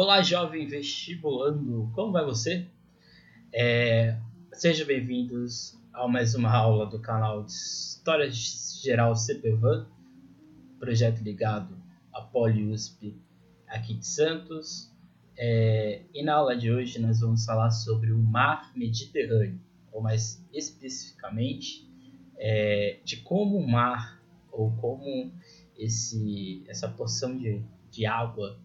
Olá, jovem vestibulando, como vai você? É, sejam bem-vindos a mais uma aula do canal de História Geral CPVAN, projeto ligado à PoliUSP aqui de Santos. É, e na aula de hoje nós vamos falar sobre o Mar Mediterrâneo, ou mais especificamente é, de como o mar, ou como esse, essa porção de, de água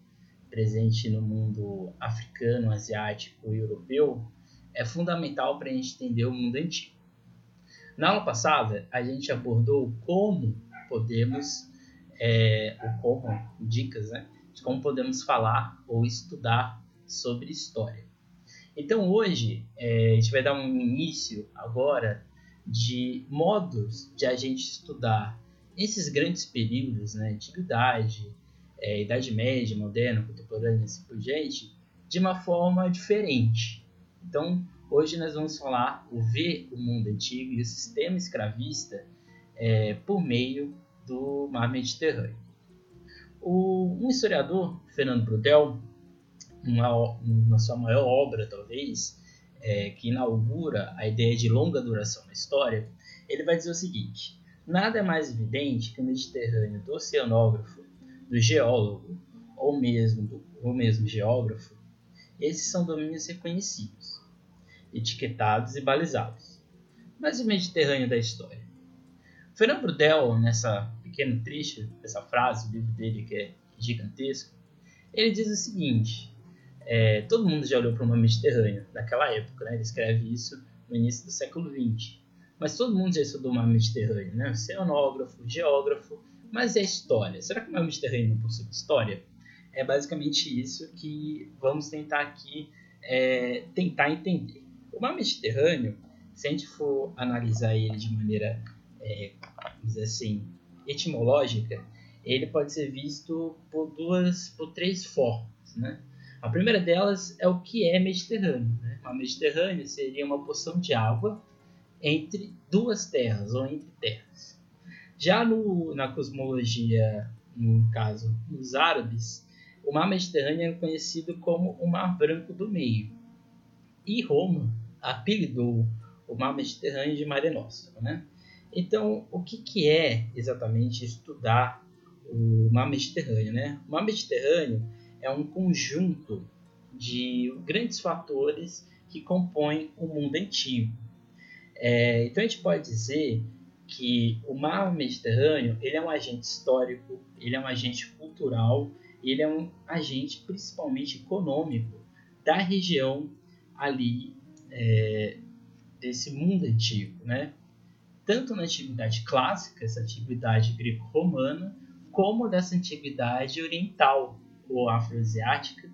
presente no mundo africano, asiático e europeu é fundamental para a gente entender o mundo antigo. Na aula passada, a gente abordou como podemos, é, ou como, dicas, né, de como podemos falar ou estudar sobre história. Então hoje é, a gente vai dar um início agora de modos de a gente estudar esses grandes períodos, né, antiguidade, é, Idade Média, Moderna, Contemporânea, assim por diante, de uma forma diferente. Então, hoje nós vamos falar o ver o mundo antigo e o sistema escravista é, por meio do mar Mediterrâneo. O, um historiador, Fernando Brudel, uma sua maior obra talvez, é, que inaugura a ideia de longa duração na história, ele vai dizer o seguinte: nada é mais evidente que o Mediterrâneo do oceanógrafo do geólogo ou mesmo, do, ou mesmo geógrafo, esses são domínios reconhecidos, etiquetados e balizados. Mas o Mediterrâneo da história? Fernando Brudel, nessa pequeno trecho, essa frase, o livro dele que é gigantesco, ele diz o seguinte: é, todo mundo já olhou para o mar Mediterrâneo naquela época, né? ele escreve isso no início do século XX. Mas todo mundo já estudou o mar Mediterrâneo, né? oceanógrafo, geógrafo, mas é história. Será que o meu Mediterrâneo não possui história? É basicamente isso que vamos tentar aqui é, tentar entender. O mar Mediterrâneo, se a gente for analisar ele de maneira, é, assim, etimológica, ele pode ser visto por duas, por três formas, né? A primeira delas é o que é Mediterrâneo. Né? O Mediterrâneo seria uma porção de água entre duas terras ou entre terras. Já no, na cosmologia, no caso dos árabes, o mar Mediterrâneo é conhecido como o Mar Branco do Meio. E Roma apelidou o mar Mediterrâneo de Mare Nostrum. Né? Então, o que, que é exatamente estudar o mar Mediterrâneo? Né? O mar Mediterrâneo é um conjunto de grandes fatores que compõem o mundo antigo. É, então, a gente pode dizer que o mar Mediterrâneo ele é um agente histórico, ele é um agente cultural, ele é um agente principalmente econômico da região ali é, desse mundo antigo, né? Tanto na antiguidade clássica, essa antiguidade greco-romana, como dessa antiguidade oriental ou afroasiática,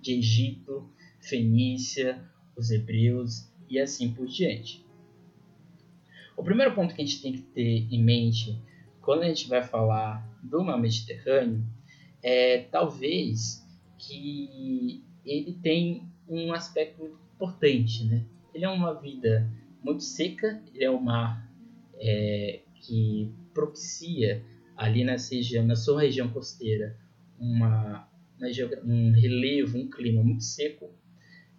de Egito, Fenícia, os hebreus e assim por diante. O primeiro ponto que a gente tem que ter em mente quando a gente vai falar do mar Mediterrâneo é talvez que ele tem um aspecto muito importante, né? Ele é uma vida muito seca, ele é um mar é, que propicia ali nessa região, na sua região costeira, uma, um relevo, um clima muito seco,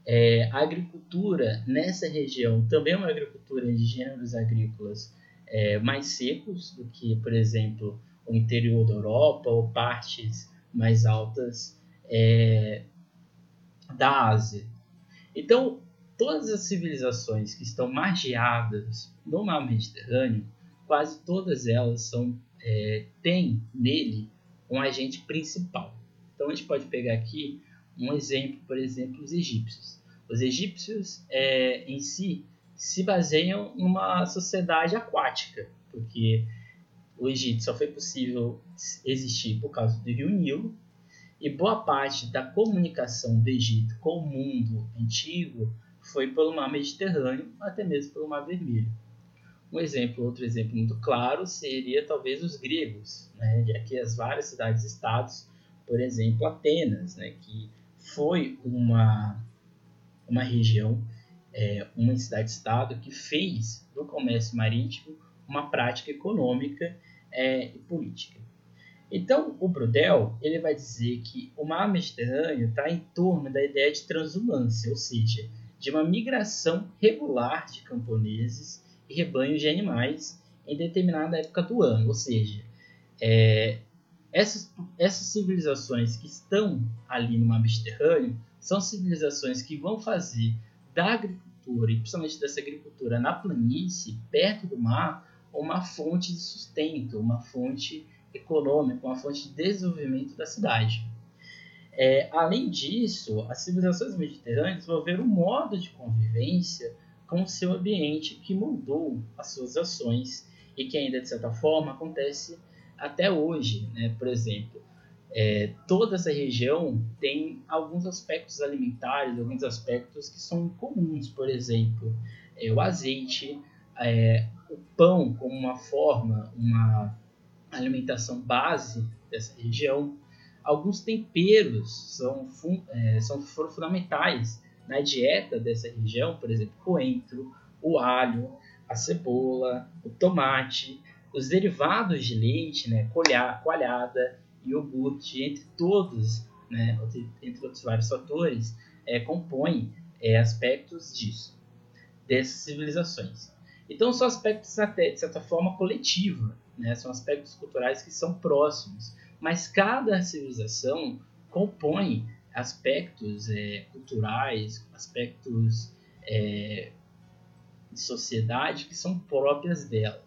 é, a agricultura nessa região também é uma agricultura de gêneros agrícolas é, mais secos do que, por exemplo, o interior da Europa ou partes mais altas é, da Ásia. Então, todas as civilizações que estão margeadas no mar Mediterrâneo, quase todas elas são, é, têm nele um agente principal. Então, a gente pode pegar aqui um exemplo, por exemplo, os egípcios. Os egípcios é, em si se baseiam numa sociedade aquática, porque o Egito só foi possível existir por causa do rio Nilo, e boa parte da comunicação do Egito com o mundo antigo foi pelo mar Mediterrâneo, até mesmo pelo mar Vermelho. Um exemplo, outro exemplo muito claro seria talvez os gregos, né? já que as várias cidades-estados, por exemplo, Atenas, né? que foi uma, uma região, é, uma cidade-estado que fez do comércio marítimo uma prática econômica é, e política. Então, o Brodel ele vai dizer que o mar Mediterrâneo está em torno da ideia de transumância, ou seja, de uma migração regular de camponeses e rebanhos de animais em determinada época do ano, ou seja, é, essas, essas civilizações que estão ali no mar Mediterrâneo são civilizações que vão fazer da agricultura, e principalmente dessa agricultura na planície, perto do mar, uma fonte de sustento, uma fonte econômica, uma fonte de desenvolvimento da cidade. É, além disso, as civilizações mediterrâneas desenvolveram um modo de convivência com o seu ambiente que mudou as suas ações e que ainda, de certa forma, acontece até hoje. Né? Por exemplo, é, toda essa região tem alguns aspectos alimentares, alguns aspectos que são comuns, por exemplo, é, o azeite, é, o pão como uma forma, uma alimentação base dessa região. Alguns temperos são, é, são fundamentais na dieta dessa região, por exemplo, coentro, o alho, a cebola, o tomate, os derivados de leite, né, coalhada, iogurte, entre todos, né, entre outros vários fatores, é, compõem é, aspectos disso, dessas civilizações. Então são aspectos até, de certa forma, coletiva, né? São aspectos culturais que são próximos, mas cada civilização compõe aspectos é, culturais, aspectos é, de sociedade que são próprias dela.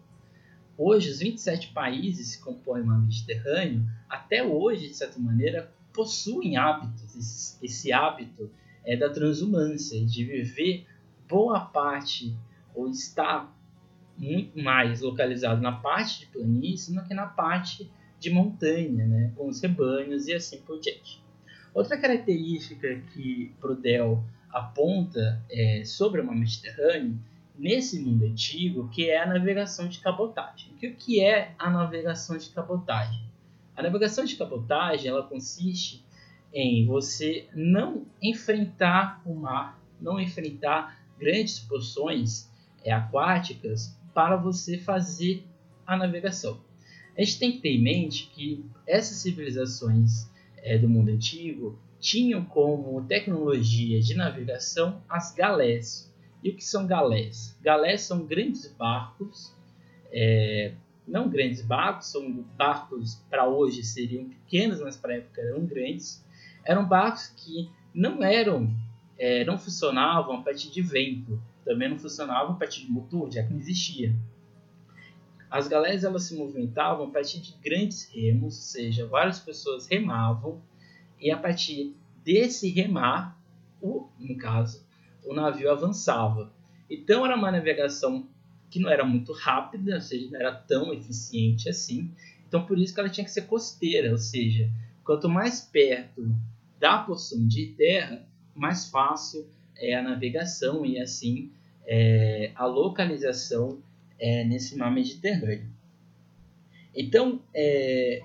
Hoje, os 27 países que compõem o mar Mediterrâneo, até hoje, de certa maneira, possuem hábitos. Esse, hábito é da transumância, de viver boa parte ou estar muito mais localizado na parte de planície do que na parte de montanha, né, com os rebanhos e assim por diante. Outra característica que Prodel aponta é, sobre o mar Mediterrâneo, nesse mundo antigo, que é a navegação de cabotagem. O que é a navegação de cabotagem? A navegação de cabotagem ela consiste em você não enfrentar o mar, não enfrentar grandes porções é, aquáticas para você fazer a navegação. A gente tem que ter em mente que essas civilizações é, do mundo antigo tinham como tecnologia de navegação as galés. E o que são galés? Galés são grandes barcos, é, não grandes barcos, são barcos para hoje seriam pequenos, mas para a época eram grandes. Eram barcos que não eram, é, não funcionavam a partir de vento, também não funcionava a partir de motor, já que não existia. As galés elas se movimentavam a partir de grandes remos, ou seja, várias pessoas remavam e a partir desse remar, o, no caso, o navio avançava. Então era uma navegação que não era muito rápida, ou seja, não era tão eficiente assim. Então por isso que ela tinha que ser costeira, ou seja, quanto mais perto da porção de terra, mais fácil é a navegação e assim é, a localização é, nesse mar Mediterrâneo. Então, é,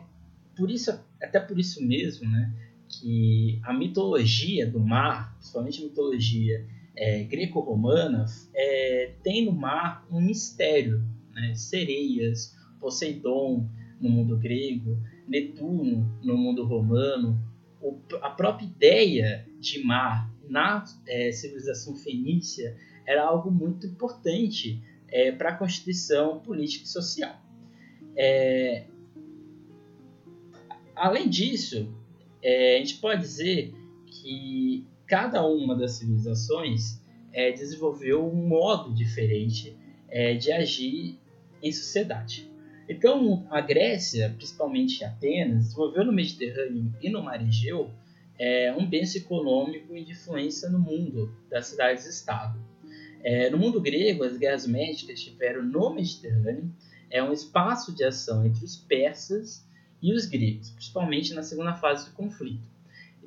por isso, até por isso mesmo, né, que a mitologia do mar, principalmente a mitologia é, greco-romana, é, tem no mar um mistério. Né? Sereias, Poseidon no mundo grego, Netuno no mundo romano, o, a própria ideia de mar na é, civilização fenícia era algo muito importante é, para a constituição política e social. É, além disso, é, a gente pode dizer que cada uma das civilizações é, desenvolveu um modo diferente é, de agir em sociedade. Então, a Grécia, principalmente Atenas, desenvolveu no Mediterrâneo e no Mar Egeu é, um bem econômico e de influência no mundo das cidades-estado. É, no mundo grego, as guerras médicas tiveram no Mediterrâneo é um espaço de ação entre os persas e os gregos, principalmente na segunda fase do conflito.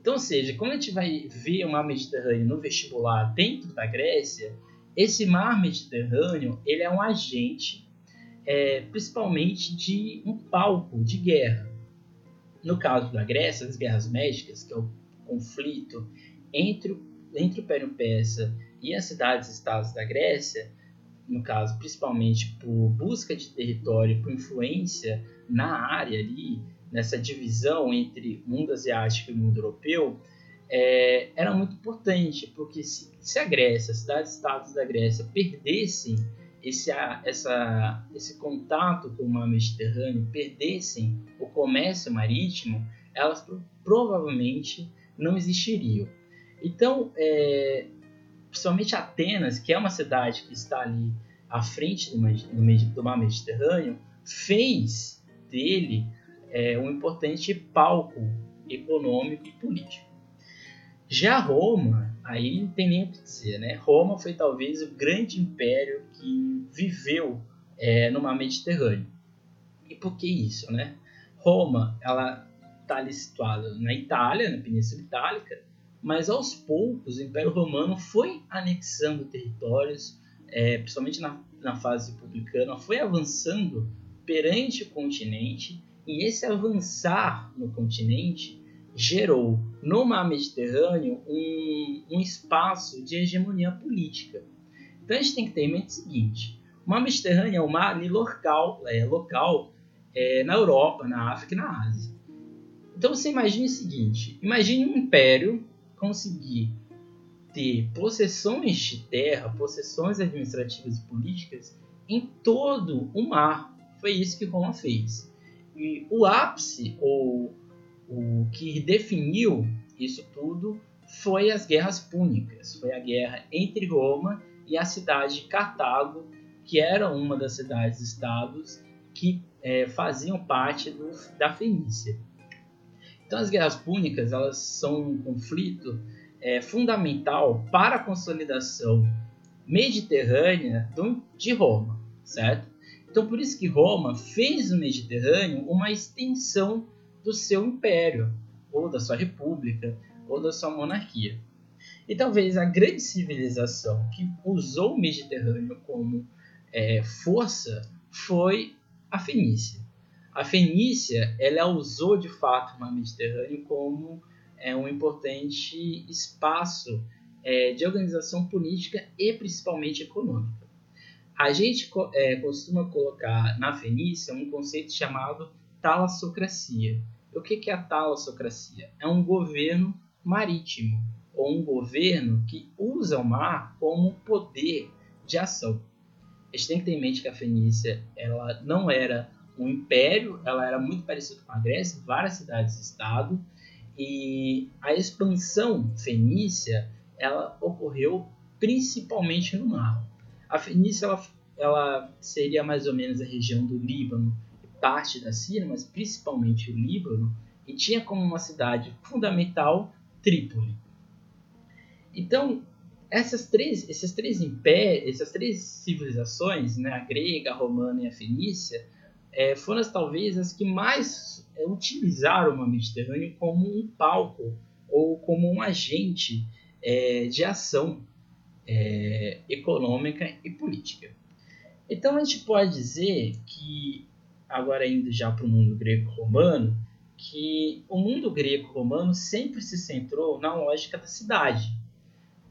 Então, ou seja, quando a gente vai ver o mar Mediterrâneo no vestibular dentro da Grécia, esse mar Mediterrâneo ele é um agente, é, principalmente de um palco de guerra. No caso da Grécia, as guerras médicas, que é o conflito entre, entre o Império Persa e as cidades-estados da Grécia, no caso principalmente por busca de território, por influência na área ali, nessa divisão entre mundo asiático e mundo europeu, é, era muito importante, porque se, se a Grécia, as cidades-estados da Grécia, perdessem esse, essa, esse contato com o mar Mediterrâneo, perdessem o comércio marítimo, elas provavelmente não existiriam. Então, é, principalmente Atenas, que é uma cidade que está ali à frente do, do mar Mediterrâneo, fez dele é, um importante palco econômico e político. Já Roma, aí não tem nem o que dizer, né? Roma foi talvez o grande império que viveu é, no mar Mediterrâneo. E por que isso, né? Roma, ela está ali situada na Itália, na Península Itálica, mas aos poucos o Império Romano foi anexando territórios, é, principalmente na, na fase republicana, foi avançando perante o continente, e esse avançar no continente gerou no mar Mediterrâneo um, um espaço de hegemonia política. Então a gente tem que ter em mente o seguinte: o mar Mediterrâneo é um mar local, é, local é, na Europa, na África e na Ásia. Então você imagine o seguinte: imagine um império conseguir ter possessões de terra, possessões administrativas e políticas em todo o mar. Foi isso que Roma fez. E o ápice, ou o que definiu isso tudo, foi as guerras púnicas. Foi a guerra entre Roma e a cidade de Cartago, que era uma das cidades-estados que é, faziam parte do, da Fenícia. Então, as guerras púnicas elas são um conflito é, fundamental para a consolidação mediterrânea do, de Roma, certo? Então, por isso que Roma fez o Mediterrâneo uma extensão do seu império, ou da sua república, ou da sua monarquia. E talvez a grande civilização que usou o Mediterrâneo como é, força foi a Fenícia. A Fenícia, ela usou de fato o mar Mediterrâneo como é, um importante espaço é, de organização política e principalmente econômica. A gente é, costuma colocar na Fenícia um conceito chamado talassocracia. O que é a talassocracia? É um governo marítimo, ou um governo que usa o mar como poder de ação. A gente tem que ter em mente que a Fenícia ela não era um império, ela era muito parecida com a Grécia, várias cidades-estado, e a expansão fenícia ela ocorreu principalmente no mar. A Fenícia ela, ela seria mais ou menos a região do Líbano e parte da Síria, mas principalmente o Líbano, e tinha como uma cidade fundamental Trípoli. Então, essas três, esses três impérios, essas três civilizações, né, a grega, a romana e a fenícia, é, foram as, talvez as que mais é, utilizaram o Mediterrâneo como um palco ou como um agente é, de ação é, econômica e política. Então a gente pode dizer que, agora indo já para o mundo greco-romano, que o mundo greco-romano sempre se centrou na lógica da cidade.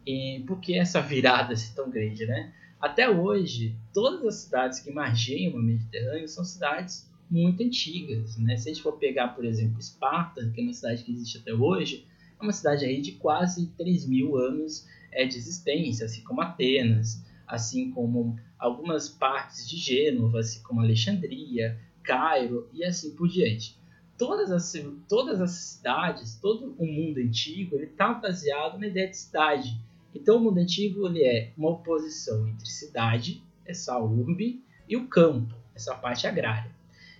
E por que essa virada assim tão grande, né? Até hoje, todas as cidades que margeiam o Mediterrâneo são cidades muito antigas. Né? Se a gente for pegar, por exemplo, Esparta, que é uma cidade que existe até hoje, é uma cidade aí de quase 3 mil anos é, de existência, assim como Atenas, assim como algumas partes de Gênova, assim como Alexandria, Cairo e assim por diante. Todas as, todas as cidades, todo o mundo antigo, ele está baseado na ideia de cidade então, o mundo antigo ele é uma oposição entre cidade, essa urbe, e o campo, essa parte agrária.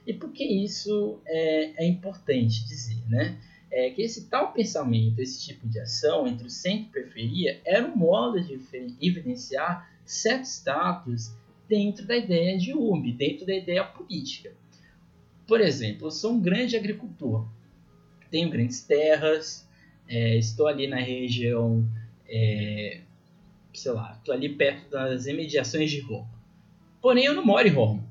E por que isso é, é importante dizer? Né? É que esse tal pensamento, esse tipo de ação entre o centro e periferia era um modo de evidenciar certo status dentro da ideia de urbe, dentro da ideia política. Por exemplo, eu sou um grande agricultor, tenho grandes terras, é, estou ali na região é, sei lá, estou ali perto das imediações de Roma. Porém, eu não moro em Roma.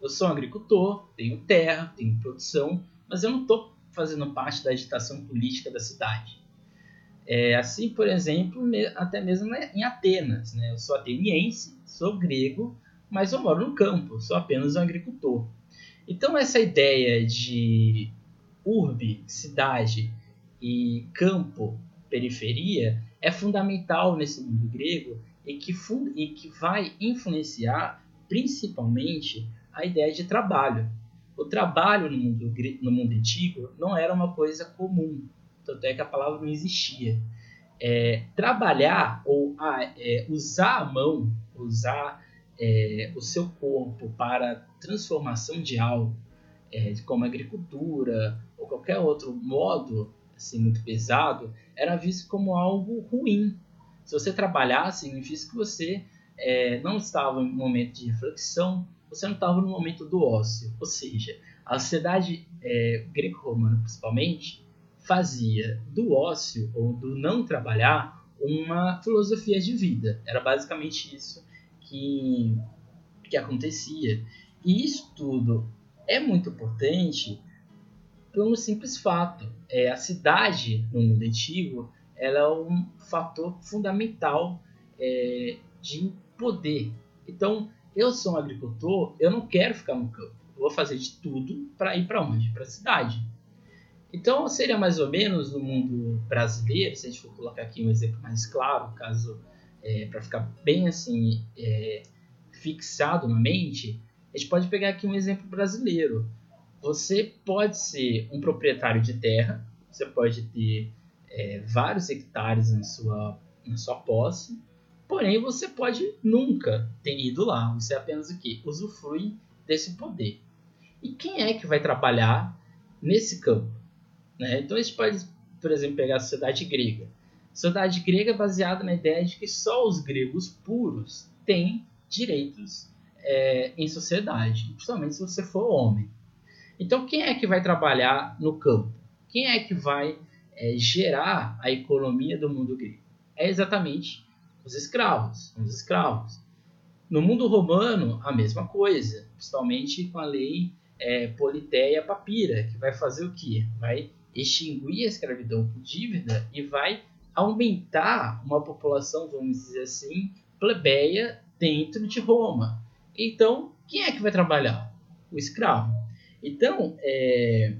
Eu sou um agricultor, tenho terra, tenho produção, mas eu não estou fazendo parte da agitação política da cidade. É, assim, por exemplo, até mesmo em Atenas. Né? Eu sou ateniense, sou grego, mas eu moro no campo, sou apenas um agricultor. Então, essa ideia de urbe, cidade e campo, periferia, é fundamental nesse mundo grego e que, e que vai influenciar principalmente a ideia de trabalho. O trabalho no mundo, no mundo antigo não era uma coisa comum, tanto é que a palavra não existia. É, trabalhar ou é, usar a mão, usar é, o seu corpo para transformação de algo, é, como agricultura ou qualquer outro modo assim, muito pesado, era visto como algo ruim. Se você trabalhasse, significa que você é, não estava em um momento de reflexão, você não estava no momento do ócio. Ou seja, a sociedade é, greco-romana, principalmente, fazia do ócio ou do não trabalhar uma filosofia de vida. Era basicamente isso que, que acontecia. E isso tudo é muito importante pelo simples fato. É, a cidade no mundo antigo ela é um fator fundamental é, de poder. Então, eu sou um agricultor, eu não quero ficar no campo. Eu vou fazer de tudo para ir para onde? Para a cidade. Então, seria mais ou menos no mundo brasileiro, se a gente for colocar aqui um exemplo mais claro, caso é, para ficar bem assim é, fixado na mente, a gente pode pegar aqui um exemplo brasileiro. Você pode ser um proprietário de terra, você pode ter é, vários hectares na sua, na sua posse, porém você pode nunca ter ido lá. Você apenas o que? Usufrui desse poder. E quem é que vai trabalhar nesse campo? Né? Então a gente pode, por exemplo, pegar a sociedade grega. A sociedade grega é baseada na ideia de que só os gregos puros têm direitos é, em sociedade, principalmente se você for homem. Então, quem é que vai trabalhar no campo? Quem é que vai é, gerar a economia do mundo grego? É exatamente os escravos. Os escravos. No mundo romano, a mesma coisa, principalmente com a lei é, Politéia Papira, que vai fazer o quê? Vai extinguir a escravidão por dívida e vai aumentar uma população, vamos dizer assim, plebeia dentro de Roma. Então, quem é que vai trabalhar? O escravo. Então, é,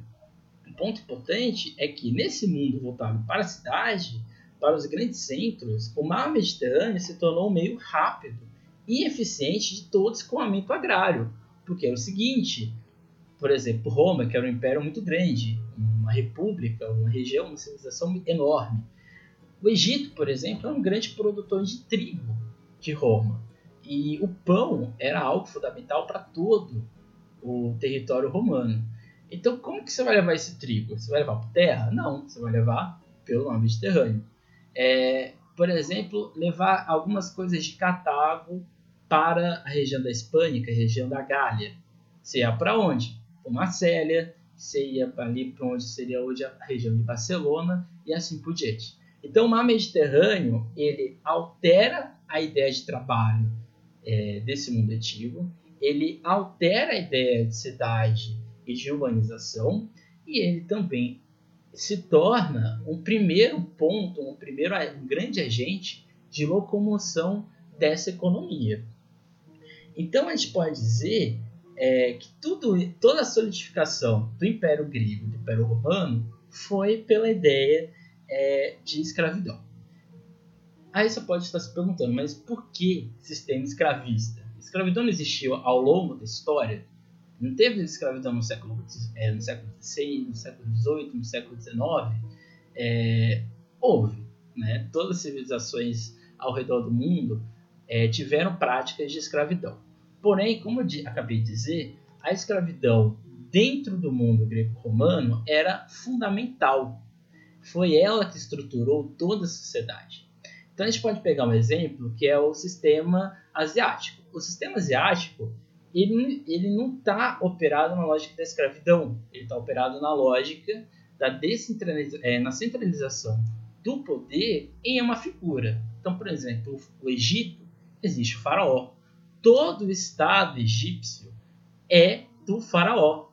um ponto importante é que nesse mundo voltado para a cidade, para os grandes centros, o mar Mediterrâneo se tornou um meio rápido e eficiente de todo escoamento agrário. Porque é o seguinte, por exemplo, Roma, que era um império muito grande, uma república, uma região, uma civilização enorme. O Egito, por exemplo, é um grande produtor de trigo de Roma. E o pão era algo fundamental para todo o território romano. Então, como que você vai levar esse trigo? Você vai levar por terra? Não, você vai levar pelo mar Mediterrâneo. É, por exemplo, levar algumas coisas de Cartago para a região da Hispânica, a região da Gália. Você ia para onde? Para Marcélia, você ia ali para onde seria hoje a região de Barcelona e assim por diante. Então, o mar Mediterrâneo ele altera a ideia de trabalho é, desse mundo antigo, ele altera a ideia de cidade e de urbanização e ele também se torna um primeiro ponto, um primeiro um grande agente de locomoção dessa economia. Então a gente pode dizer é, que tudo, toda a solidificação do Império Grego, do Império Romano, foi pela ideia é, de escravidão. Aí você pode estar se perguntando, mas por que sistema escravista? escravidão não existiu ao longo da história. Não teve escravidão no século, é, no século XVI, no século XVIII, no século XIX. É, houve. Né? Todas as civilizações ao redor do mundo é, tiveram práticas de escravidão. Porém, como eu acabei de dizer, a escravidão dentro do mundo greco-romano era fundamental. Foi ela que estruturou toda a sociedade. Então a gente pode pegar um exemplo que é o sistema asiático o sistema asiático ele, ele não está operado na lógica da escravidão, ele está operado na lógica da descentraliza é, na centralização do poder em uma figura. Então, por exemplo, o Egito existe o faraó. Todo o estado egípcio é do faraó.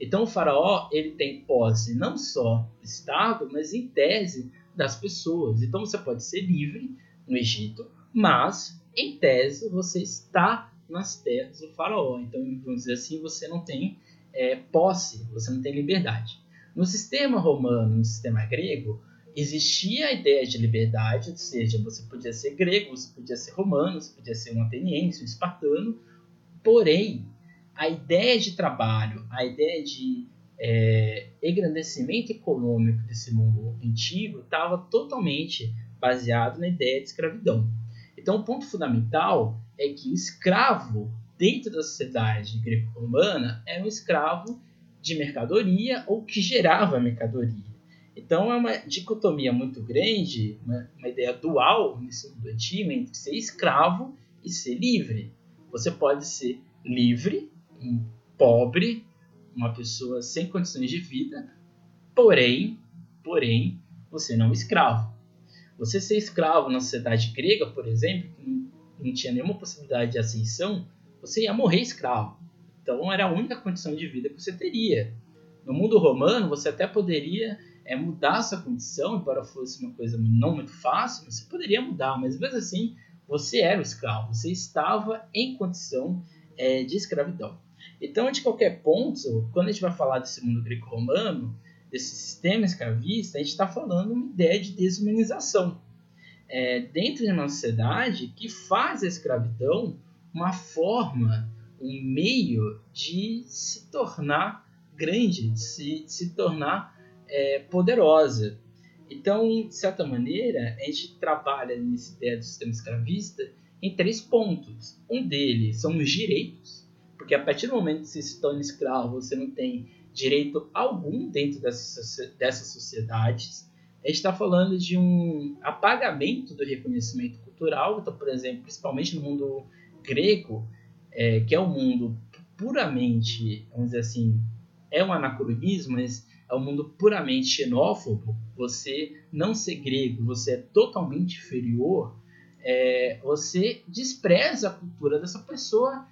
Então, o faraó ele tem posse não só do estado, mas em tese das pessoas. Então, você pode ser livre no Egito, mas em tese, você está nas terras do faraó. Então, vamos dizer assim, você não tem é, posse, você não tem liberdade. No sistema romano, no sistema grego, existia a ideia de liberdade, ou seja, você podia ser grego, você podia ser romano, você podia ser um ateniense, um espartano, porém, a ideia de trabalho, a ideia de é, engrandecimento econômico desse mundo antigo estava totalmente baseado na ideia de escravidão. Então, o ponto fundamental é que escravo dentro da sociedade greco-romana era um escravo de mercadoria ou que gerava mercadoria. Então é uma dicotomia muito grande, uma, uma ideia dual nesse mundo antigo entre ser escravo e ser livre. Você pode ser livre, um pobre, uma pessoa sem condições de vida, porém, porém, você não é escravo. Você ser escravo na sociedade grega, por exemplo, que não tinha nenhuma possibilidade de ascensão, você ia morrer escravo. Então era a única condição de vida que você teria. No mundo romano, você até poderia é, mudar sua condição, embora fosse uma coisa não muito fácil, você poderia mudar, mas mesmo assim você era o escravo, você estava em condição é, de escravidão. Então, de qualquer ponto, quando a gente vai falar desse mundo greco-romano, desse sistema escravista, a gente está falando uma ideia de desumanização. É, dentro de uma sociedade que faz a escravidão uma forma, um meio de se tornar grande, de se, de se tornar é, poderosa. Então, de certa maneira, a gente trabalha nessa ideia do sistema escravista em três pontos. Um deles são os direitos, porque a partir do momento que você se torna escravo, você não tem direito algum dentro dessas, dessas sociedades. Está falando de um apagamento do reconhecimento cultural, então, por exemplo, principalmente no mundo grego, é, que é um mundo puramente, vamos dizer assim, é um anacronismo, mas é um mundo puramente xenófobo. Você não ser grego, você é totalmente inferior, é, você despreza a cultura dessa pessoa,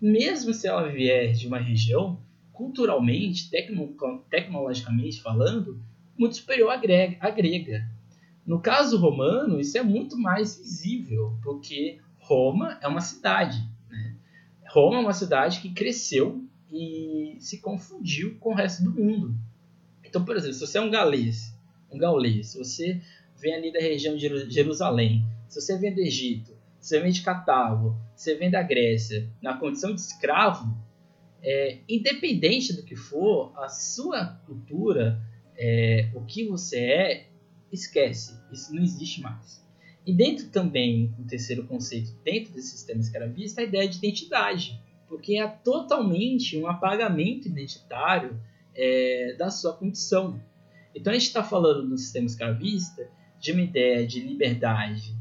mesmo se ela vier de uma região culturalmente, tecno, tecnologicamente falando, muito superior à grega, à grega. No caso romano, isso é muito mais visível, porque Roma é uma cidade. Né? Roma é uma cidade que cresceu e se confundiu com o resto do mundo. Então, por exemplo, se você é um galês, um gaulês, se você vem ali da região de Jerusalém, se você vem do Egito, se você vem de Catálogo, se você vem da Grécia, na condição de escravo, é, independente do que for, a sua cultura, é, o que você é, esquece. Isso não existe mais. E dentro também, o terceiro conceito, dentro desse sistema escravista, a ideia de identidade, porque é totalmente um apagamento identitário é, da sua condição. Então a gente está falando no sistema escravista de uma ideia de liberdade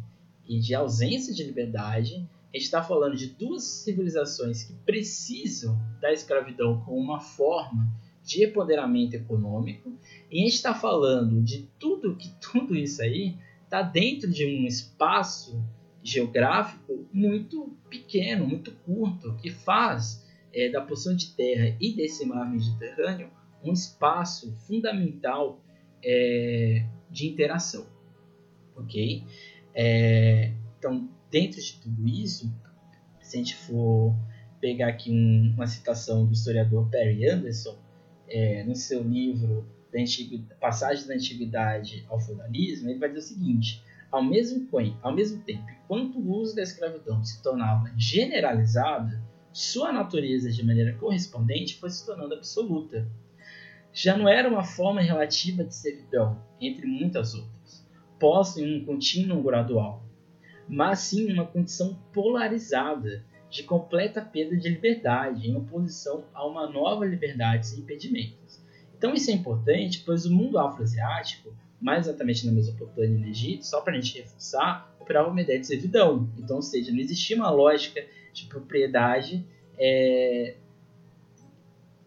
e de ausência de liberdade. A gente está falando de duas civilizações que precisam da escravidão como uma forma de empoderamento econômico. E a gente está falando de tudo que tudo isso aí está dentro de um espaço geográfico muito pequeno, muito curto, que faz é, da porção de terra e desse mar Mediterrâneo um espaço fundamental é, de interação, ok? É, então, dentro de tudo isso, se a gente for pegar aqui um, uma citação do historiador Perry Anderson, é, no seu livro da Passagem da Antiguidade ao Feudalismo, ele vai dizer o seguinte: ao mesmo, ao mesmo tempo, enquanto o uso da escravidão se tornava generalizado, sua natureza de maneira correspondente foi se tornando absoluta. Já não era uma forma relativa de servidão, entre muitas outras, posta em um contínuo gradual, mas sim uma condição polarizada de completa perda de liberdade em oposição a uma nova liberdade sem impedimentos então isso é importante, pois o mundo afroasiático, mais exatamente na Mesopotâmia e no Egito, só para a gente reforçar, operava uma ideia de servidão. Então, ou seja, não existia uma lógica de propriedade é,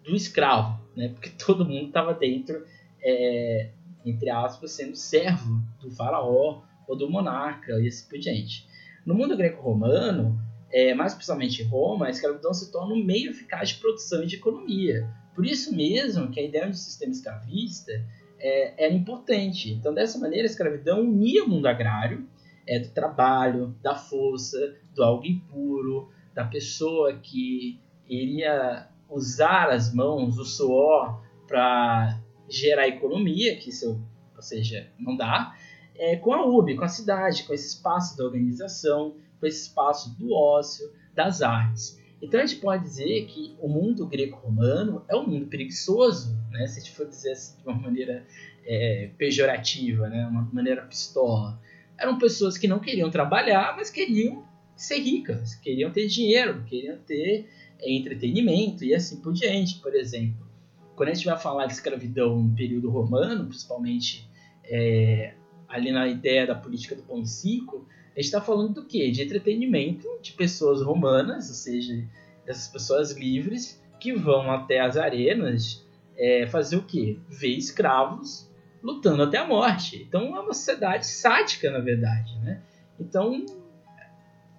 do escravo, né? porque todo mundo estava dentro, é, entre aspas, sendo servo do faraó ou do monarca e assim por diante. No mundo greco-romano, é, mais precisamente em Roma, a escravidão se torna um meio eficaz de produção e de economia. Por isso mesmo que a ideia de sistema escravista é, era importante. Então, dessa maneira, a escravidão unia o mundo agrário, é, do trabalho, da força, do algo impuro, da pessoa que iria usar as mãos, o suor, para gerar economia, que isso, ou seja, não dá, é, com a UB, com a cidade, com esse espaço da organização, com esse espaço do ócio, das artes. Então a gente pode dizer que o mundo greco-romano é um mundo preguiçoso, né? se a gente for dizer assim, de uma maneira é, pejorativa, né? uma maneira pistola. Eram pessoas que não queriam trabalhar, mas queriam ser ricas, queriam ter dinheiro, queriam ter é, entretenimento e assim por diante. Por exemplo, quando a gente vai falar de escravidão no período romano, principalmente é, ali na ideia da política do pão e circo, a gente está falando do quê? De entretenimento de pessoas romanas, ou seja, dessas pessoas livres que vão até as arenas é, fazer o quê? Ver escravos lutando até a morte. Então é uma sociedade sádica, na verdade, né? Então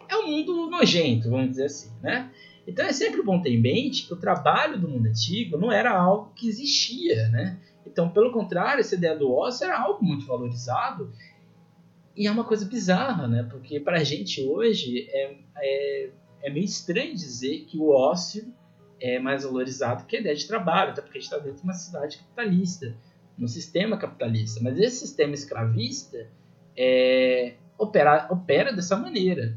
é um mundo nojento, vamos dizer assim, né? Então é sempre bom ter em mente que o trabalho do mundo antigo não era algo que existia, né? Então, pelo contrário, essa ideia do ócio era algo muito valorizado e é uma coisa bizarra, né? Porque para a gente hoje é, é, é, meio estranho dizer que o ócio é mais valorizado que a ideia de trabalho, até porque a gente está dentro de uma cidade capitalista, no sistema capitalista. Mas esse sistema escravista é, opera, opera dessa maneira.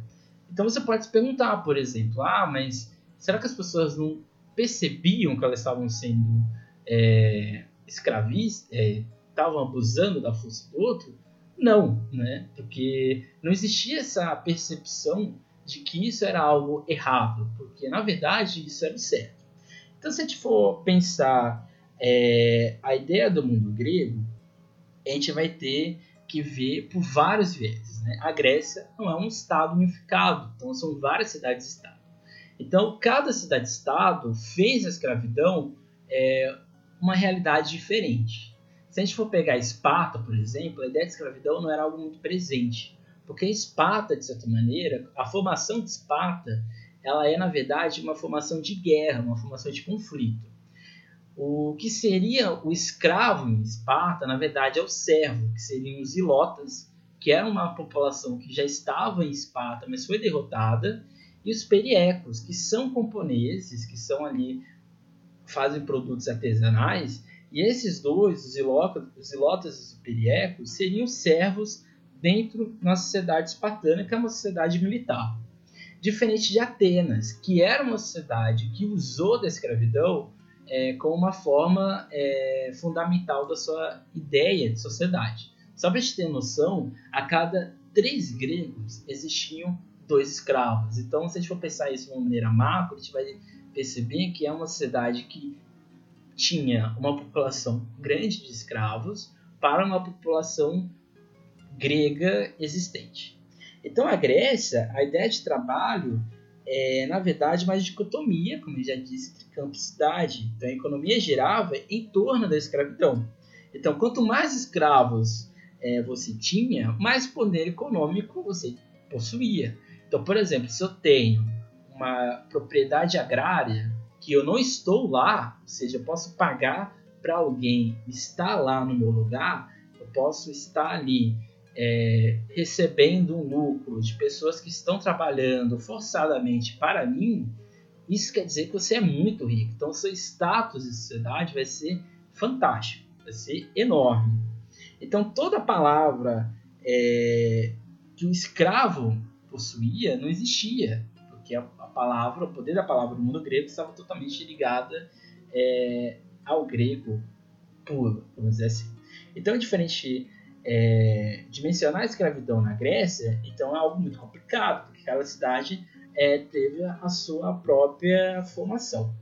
Então você pode se perguntar, por exemplo, ah, mas será que as pessoas não percebiam que elas estavam sendo é, escravistas, é, estavam abusando da força do outro? Não, né? Porque não existia essa percepção de que isso era algo errado, porque na verdade isso era certo. Então, se a gente for pensar é, a ideia do mundo grego, a gente vai ter que ver por vários vieses. Né? A Grécia não é um estado unificado, então são várias cidades-estado. Então, cada cidade-estado fez a escravidão é, uma realidade diferente. Se a gente for pegar Esparta, por exemplo, a ideia de escravidão não era algo muito presente. Porque Esparta, de certa maneira, a formação de Esparta, ela é, na verdade, uma formação de guerra, uma formação de conflito. O que seria o escravo em Esparta, na verdade, é o servo, que seriam os ilotas, que era uma população que já estava em Esparta, mas foi derrotada, e os periecos, que são camponeses, que são ali fazem produtos artesanais, e esses dois, os ilotas, e os periecos, seriam servos dentro da sociedade espartana, que é uma sociedade militar. Diferente de Atenas, que era uma sociedade que usou da escravidão é, como uma forma é, fundamental da sua ideia de sociedade. Só para a gente ter noção, a cada três gregos existiam dois escravos. Então, se a gente for pensar isso de uma maneira macro, a gente vai perceber que é uma sociedade que tinha uma população grande de escravos para uma população grega existente. Então, a Grécia, a ideia de trabalho é, na verdade, uma dicotomia, como eu já disse, entre campo e cidade. Então, a economia girava em torno da escravidão. Então, quanto mais escravos é, você tinha, mais poder econômico você possuía. Então, por exemplo, se eu tenho uma propriedade agrária que eu não estou lá, ou seja, eu posso pagar para alguém estar lá no meu lugar, eu posso estar ali é, recebendo um lucro de pessoas que estão trabalhando forçadamente para mim, isso quer dizer que você é muito rico. Então, seu status de sociedade vai ser fantástico, vai ser enorme. Então, toda palavra é, que o escravo possuía não existia, porque a, palavra, o poder da palavra no mundo grego estava totalmente ligada é, ao grego puro, vamos dizer assim. Então, diferente é, dimensionar a escravidão na Grécia, então é algo muito complicado, porque cada cidade é, teve a sua própria formação.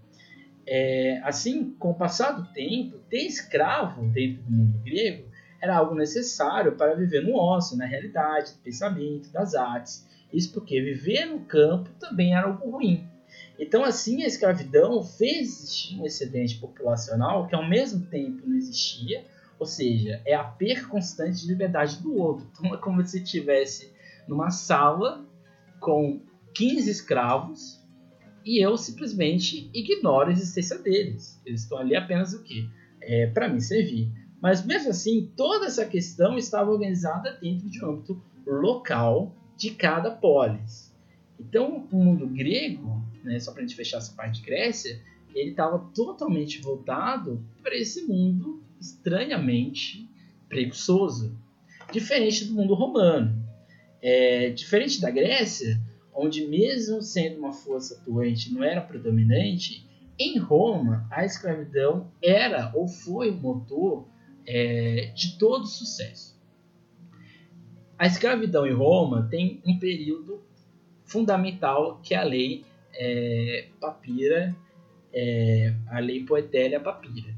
É, assim, com o passar do tempo, ter escravo dentro do mundo grego era algo necessário para viver no ócio, na realidade, do pensamento, das artes. Isso porque viver no campo também era algo ruim. Então, assim, a escravidão fez existir um excedente populacional que, ao mesmo tempo, não existia, ou seja, é a perca constante de liberdade do outro. Então é como se estivesse numa sala com 15 escravos e eu simplesmente ignoro a existência deles. Eles estão ali apenas o quê? É, para me servir. Mas mesmo assim, toda essa questão estava organizada dentro de um âmbito local de cada polis. Então, o mundo grego, né, só para a gente fechar essa parte de Grécia, ele estava totalmente voltado para esse mundo estranhamente preguiçoso, diferente do mundo romano. É, diferente da Grécia, onde mesmo sendo uma força atuante não era predominante, em Roma a escravidão era ou foi o motor é, de todo sucesso. A escravidão em Roma tem um período fundamental que é a lei é, papira, é, a lei Poetélia Papira.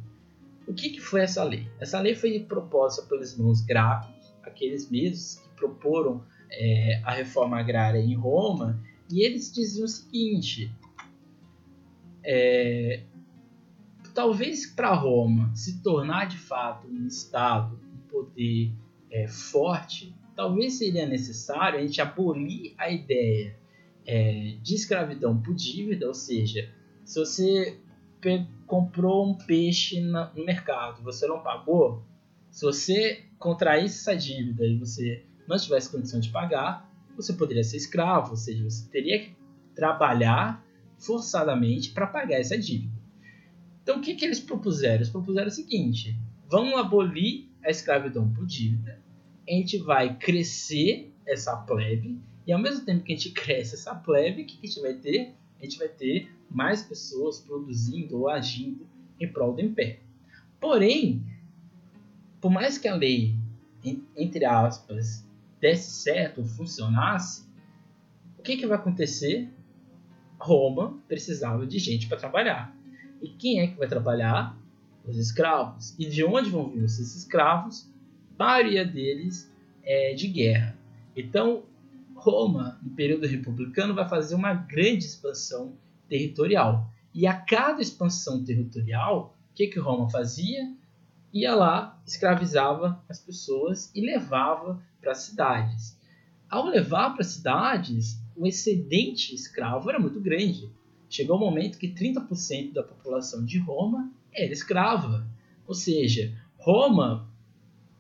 O que, que foi essa lei? Essa lei foi proposta pelos irmãos Gracos, aqueles mesmos que proporam é, a reforma agrária em Roma, e eles diziam o seguinte: é, talvez para Roma se tornar de fato um Estado, um poder é, forte, talvez seria necessário a gente abolir a ideia é, de escravidão por dívida, ou seja, se você comprou um peixe no mercado, você não pagou, se você contraísse essa dívida e você não tivesse condição de pagar, você poderia ser escravo, ou seja, você teria que trabalhar forçadamente para pagar essa dívida. Então, o que, que eles propuseram? Eles propuseram o seguinte: vamos abolir a escravidão por dívida, a gente vai crescer essa plebe, e ao mesmo tempo que a gente cresce essa plebe, o que, a gente vai ter? A gente vai ter mais pessoas produzindo ou agindo em prol do império. Porém, por mais que a lei, entre aspas, desse certo, funcionasse, o que, que vai acontecer? Roma precisava de gente para trabalhar. E quem é que vai trabalhar? Os escravos. E de onde vão vir esses escravos? Maioria deles é de guerra. Então, Roma, no período republicano, vai fazer uma grande expansão territorial. E a cada expansão territorial, o que, que Roma fazia? Ia lá, escravizava as pessoas e levava para as cidades. Ao levar para as cidades, o excedente escravo era muito grande. Chegou o um momento que 30% da população de Roma era escrava. Ou seja, Roma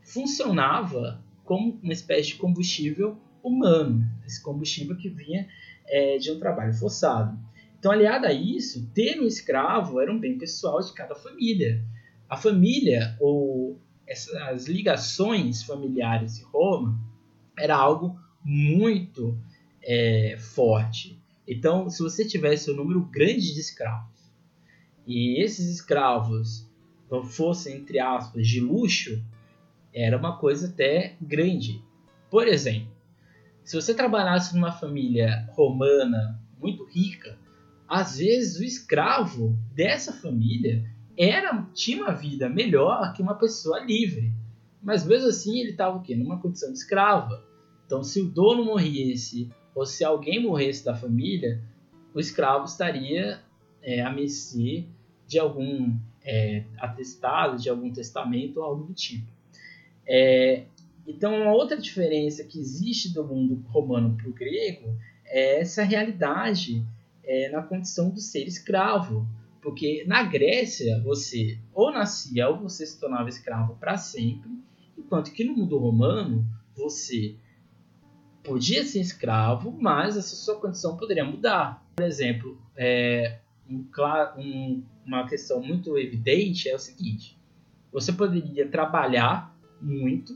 funcionava como uma espécie de combustível humano, esse combustível que vinha é, de um trabalho forçado. Então, aliado a isso, ter um escravo era um bem pessoal de cada família. A família, ou essas ligações familiares em Roma, era algo muito é, forte. Então, se você tivesse um número grande de escravos, e esses escravos fossem, entre aspas, de luxo, era uma coisa até grande. Por exemplo, se você trabalhasse numa família romana muito rica, às vezes o escravo dessa família era tinha uma vida melhor que uma pessoa livre. Mas mesmo assim ele estava o quê? Numa condição de escrava. Então se o dono morresse ou se alguém morresse da família, o escravo estaria é, a mercê de algum é, atestado, de algum testamento ou algo do tipo. É, então, uma outra diferença que existe do mundo romano para o grego é essa realidade é, na condição do ser escravo. Porque na Grécia, você ou nascia ou você se tornava escravo para sempre, enquanto que no mundo romano, você podia ser escravo, mas essa sua condição poderia mudar. Por exemplo, é, um, um, uma questão muito evidente é o seguinte: você poderia trabalhar muito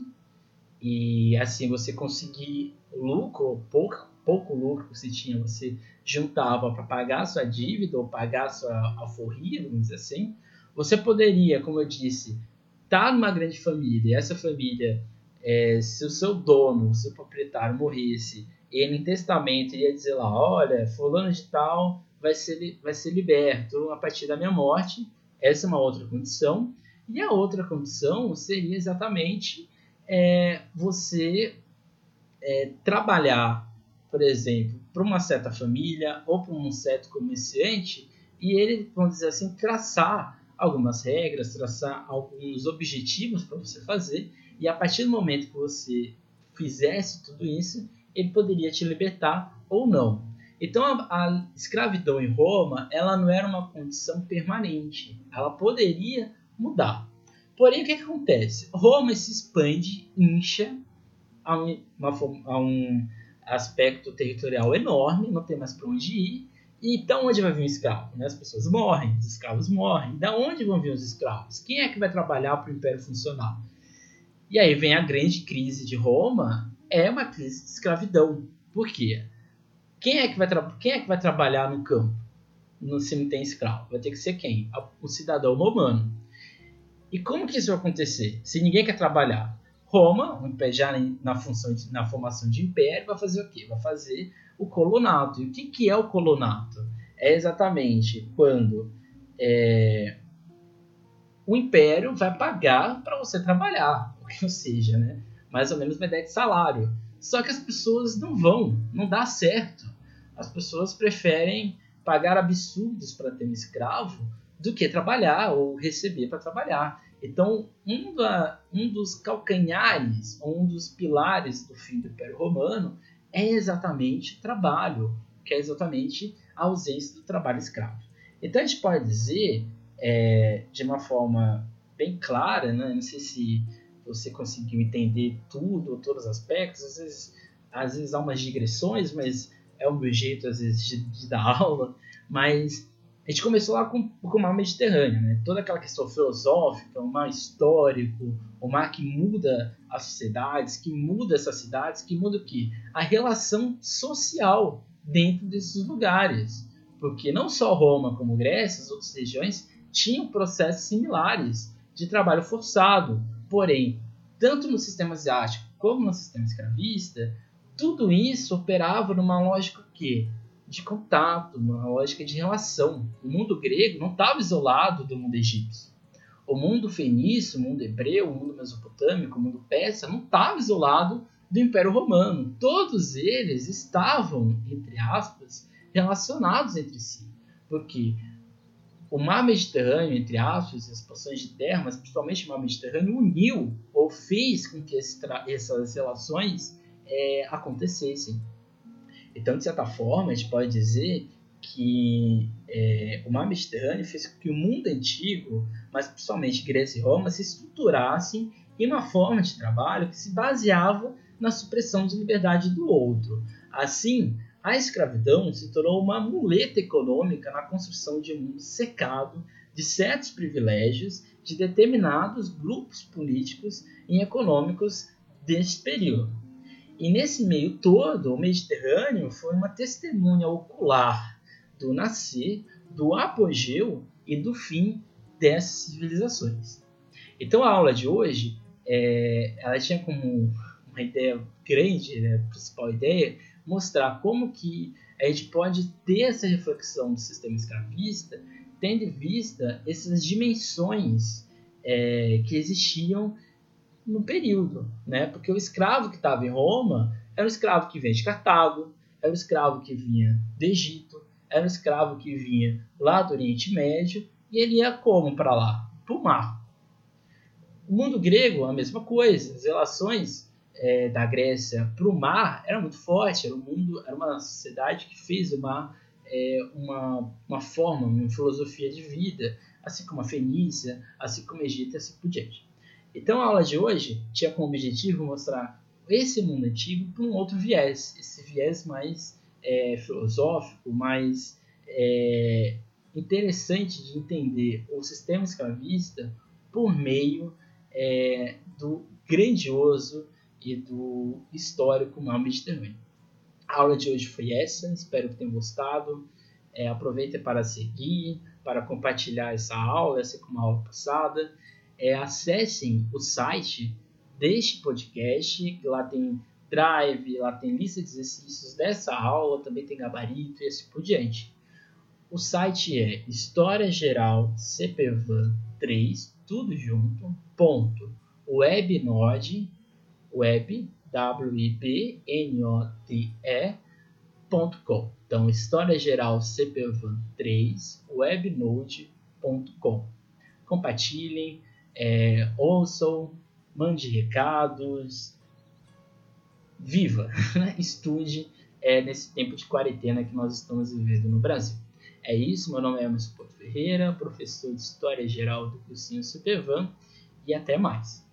e assim você conseguir lucro, pouco, pouco lucro que você tinha, você juntava para pagar a sua dívida ou pagar a sua alforria, vamos dizer assim. Você poderia, como eu disse, estar tá numa grande família, e essa família é, se o seu dono, o seu proprietário morresse, ele em testamento iria dizer lá, olha, fulano de tal vai ser, vai ser liberto a partir da minha morte, essa é uma outra condição. E a outra condição seria exatamente é, você é, trabalhar, por exemplo, para uma certa família ou para um certo comerciante e ele, vamos dizer assim, traçar algumas regras, traçar alguns objetivos para você fazer e a partir do momento que você fizesse tudo isso, ele poderia te libertar ou não. Então a, a, escravidão em Roma, ela não era uma condição permanente. Ela poderia mudar. Porém, o que, que acontece? Roma se expande, incha a um, uma, a um aspecto territorial enorme, não tem mais para onde ir, E da onde vai vir um escravo? Né? As pessoas morrem, os escravos morrem. Da onde vão vir os escravos? Quem é que vai trabalhar para o Império funcionar? E aí vem a grande crise de Roma, é uma crise de escravidão. Por quê? Quem é que vai, quem é que vai trabalhar no campo? No, se não tem escravo? Vai ter que ser quem? O cidadão romano. E como que isso vai acontecer? Se ninguém quer trabalhar, Roma, já na função de, na formação de império, vai fazer o quê? Vai fazer o colonato. E o que, que é o colonato? É exatamente quando é, o império vai pagar para você trabalhar, ou seja, né, mais ou menos uma ideia de salário. Só que as pessoas não vão, não dá certo. As pessoas preferem pagar absurdos para ter um escravo do que trabalhar ou receber para trabalhar. Então, um, da, um dos calcanhares, um dos pilares do fim do Império Romano é exatamente trabalho, que é exatamente a ausência do trabalho escravo. Então, a gente pode dizer, é, de uma forma bem clara, né? não sei se você conseguiu entender tudo, todos os aspectos, às vezes, às vezes há umas digressões, mas é o meu jeito, às vezes, de, de dar aula, mas a gente começou lá com, com o mar Mediterrâneo, né? Toda aquela questão filosófica, o mar histórico, o mar que muda as sociedades, que muda essas cidades, que muda o quê? A relação social dentro desses lugares. Porque não só Roma, como Grécia, as outras regiões, tinham processos similares de trabalho forçado. Porém, tanto no sistema asiático como no sistema escravista, tudo isso operava numa lógica que de contato, uma lógica de relação. O mundo grego não estava isolado do mundo egípcio. O mundo fenício, o mundo hebreu, o mundo mesopotâmico, o mundo persa não estava isolado do Império Romano. Todos eles estavam, entre aspas, relacionados entre si. Porque o mar Mediterrâneo, entre aspas, as porções de terra, mas principalmente o mar Mediterrâneo, uniu ou fez com que essas relações é, acontecessem. Então, de certa forma, a gente pode dizer que é, o mar Mediterrâneo fez com que o mundo antigo, mas principalmente Grécia e Roma, se estruturassem em uma forma de trabalho que se baseava na supressão de liberdade do outro. Assim, a escravidão se tornou uma muleta econômica na construção de um mundo secado de certos privilégios de determinados grupos políticos e econômicos deste período. E nesse meio todo, o Mediterrâneo foi uma testemunha ocular do nascer, do apogeu e do fim dessas civilizações. Então a aula de hoje, é, ela tinha como uma ideia grande, né, a principal ideia, mostrar como que a gente pode ter essa reflexão do sistema escravista, tendo em vista essas dimensões é, que existiam no período, né? Porque o escravo que estava em Roma era um escravo que vinha de Cartago, era um escravo que vinha do Egito, era um escravo que vinha lá do Oriente Médio e ele ia como para lá? Para o mar. O mundo grego, a mesma coisa. As relações é, da Grécia para o mar eram muito fortes. Era, um mundo, era uma sociedade que fez o mar é, uma, uma forma, uma filosofia de vida, assim como a Fenícia, assim como o Egito assim por diante. Então a aula de hoje tinha como objetivo mostrar esse mundo antigo por um outro viés, esse viés mais é, filosófico, mais é, interessante de entender o sistema escravista por meio é, do grandioso e do histórico mar Mediterrâneo. A aula de hoje foi essa, espero que tenham gostado. É, aproveitem para seguir, para compartilhar essa aula, essa como a aula passada é, acessem o site deste podcast, lá tem drive, lá tem lista de exercícios dessa aula, também tem gabarito e assim por diante. O site é História Geral CPVAN 3, tudo junto, ponto, webnode, web, W-I-B-N-O-T-E, ponto com. Então, História Geral CPVAN 3, webnode.com. Compartilhem, é, ouçam, mande recados, viva, né? estude é, nesse tempo de quarentena que nós estamos vivendo no Brasil. É isso, meu nome é Emerson Porto Ferreira, professor de História Geral do cursinho Supervan, e até mais.